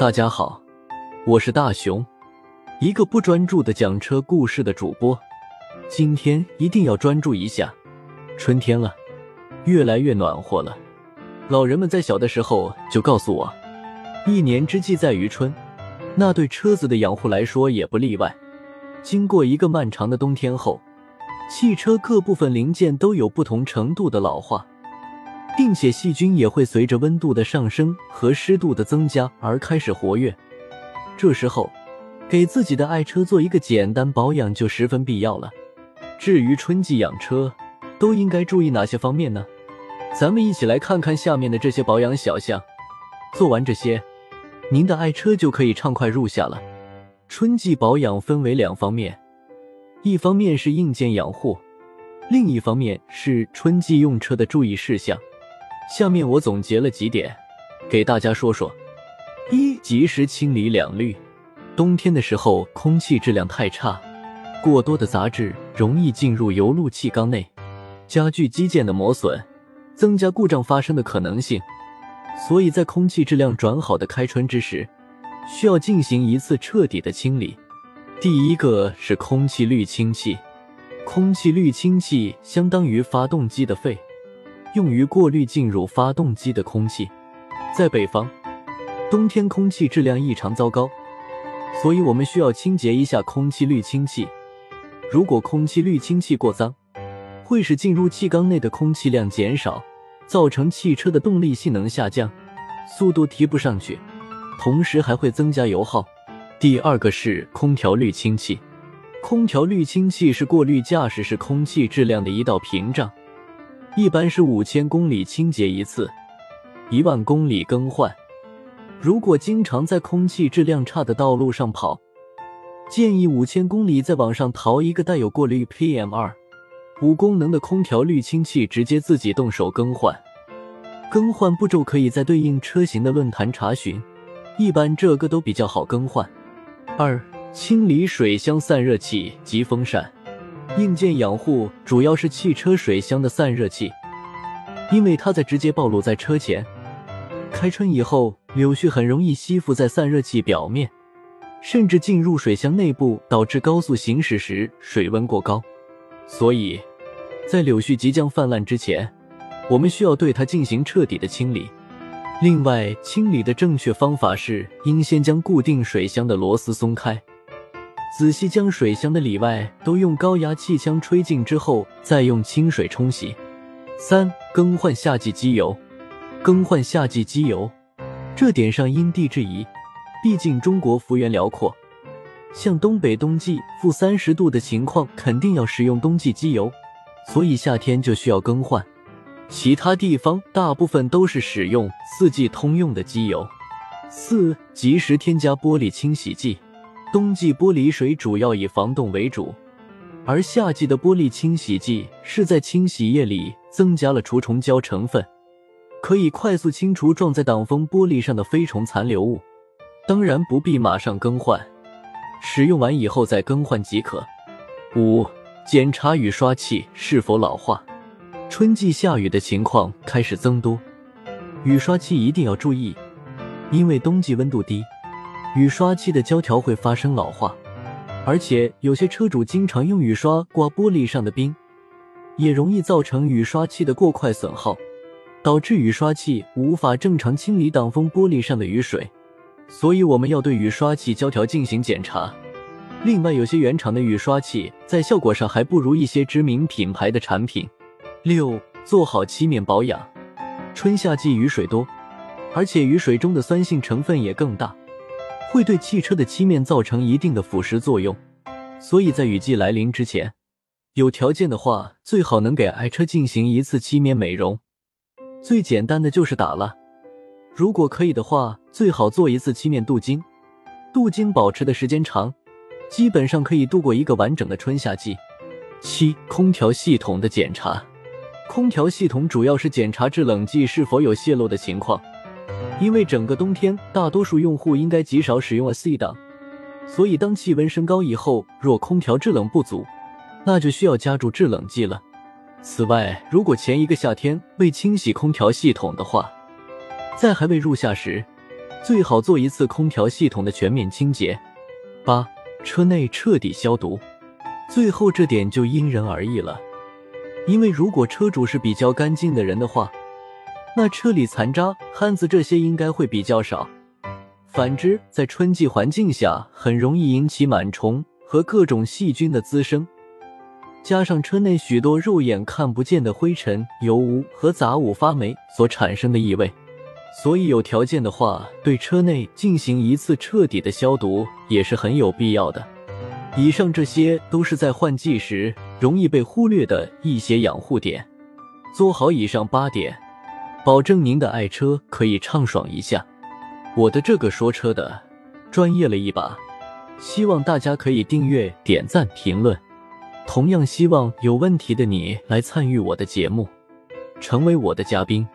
大家好，我是大熊，一个不专注的讲车故事的主播。今天一定要专注一下，春天了，越来越暖和了。老人们在小的时候就告诉我，一年之计在于春，那对车子的养护来说也不例外。经过一个漫长的冬天后，汽车各部分零件都有不同程度的老化。并且细菌也会随着温度的上升和湿度的增加而开始活跃。这时候，给自己的爱车做一个简单保养就十分必要了。至于春季养车，都应该注意哪些方面呢？咱们一起来看看下面的这些保养小项。做完这些，您的爱车就可以畅快入夏了。春季保养分为两方面，一方面是硬件养护，另一方面是春季用车的注意事项。下面我总结了几点，给大家说说：一、及时清理两滤。冬天的时候，空气质量太差，过多的杂质容易进入油路气缸内，加剧机件的磨损，增加故障发生的可能性。所以在空气质量转好的开春之时，需要进行一次彻底的清理。第一个是空气滤清器，空气滤清器相当于发动机的肺。用于过滤进入发动机的空气。在北方，冬天空气质量异常糟糕，所以我们需要清洁一下空气滤清器。如果空气滤清器过脏，会使进入气缸内的空气量减少，造成汽车的动力性能下降，速度提不上去，同时还会增加油耗。第二个是空调滤清器，空调滤清器是过滤驾驶室空气质量的一道屏障。一般是五千公里清洁一次，一万公里更换。如果经常在空气质量差的道路上跑，建议五千公里在网上淘一个带有过滤 PM 二五功能的空调滤清器，直接自己动手更换。更换步骤可以在对应车型的论坛查询，一般这个都比较好更换。二、清理水箱散热器及风扇。硬件养护主要是汽车水箱的散热器，因为它在直接暴露在车前。开春以后，柳絮很容易吸附在散热器表面，甚至进入水箱内部，导致高速行驶时水温过高。所以，在柳絮即将泛滥之前，我们需要对它进行彻底的清理。另外，清理的正确方法是应先将固定水箱的螺丝松开。仔细将水箱的里外都用高压气枪吹净之后，再用清水冲洗。三、更换夏季机油。更换夏季机油，这点上因地制宜，毕竟中国幅员辽阔，像东北冬季负三十度的情况，肯定要使用冬季机油，所以夏天就需要更换。其他地方大部分都是使用四季通用的机油。四、及时添加玻璃清洗剂。冬季玻璃水主要以防冻为主，而夏季的玻璃清洗剂是在清洗液里增加了除虫胶成分，可以快速清除撞在挡风玻璃上的飞虫残留物。当然不必马上更换，使用完以后再更换即可。五、检查雨刷器是否老化。春季下雨的情况开始增多，雨刷器一定要注意，因为冬季温度低。雨刷器的胶条会发生老化，而且有些车主经常用雨刷刮玻璃上的冰，也容易造成雨刷器的过快损耗，导致雨刷器无法正常清理挡风玻璃上的雨水。所以我们要对雨刷器胶条进行检查。另外，有些原厂的雨刷器在效果上还不如一些知名品牌的产品。六，做好漆面保养。春夏季雨水多，而且雨水中的酸性成分也更大。会对汽车的漆面造成一定的腐蚀作用，所以在雨季来临之前，有条件的话，最好能给爱车进行一次漆面美容。最简单的就是打蜡，如果可以的话，最好做一次漆面镀金。镀金保持的时间长，基本上可以度过一个完整的春夏季。七、空调系统的检查，空调系统主要是检查制冷剂是否有泄漏的情况。因为整个冬天，大多数用户应该极少使用 A/C 档，所以当气温升高以后，若空调制冷不足，那就需要加注制冷剂了。此外，如果前一个夏天未清洗空调系统的话，在还未入夏时，最好做一次空调系统的全面清洁。八、车内彻底消毒。最后这点就因人而异了，因为如果车主是比较干净的人的话，那车里残渣、汗渍这些应该会比较少。反之，在春季环境下，很容易引起螨虫和各种细菌的滋生，加上车内许多肉眼看不见的灰尘、油污和杂物发霉所产生的异味。所以有条件的话，对车内进行一次彻底的消毒也是很有必要的。以上这些都是在换季时容易被忽略的一些养护点。做好以上八点，保证您的爱车可以畅爽一下。我的这个说车的专业了一把，希望大家可以订阅、点赞、评论。同样希望有问题的你来参与我的节目，成为我的嘉宾。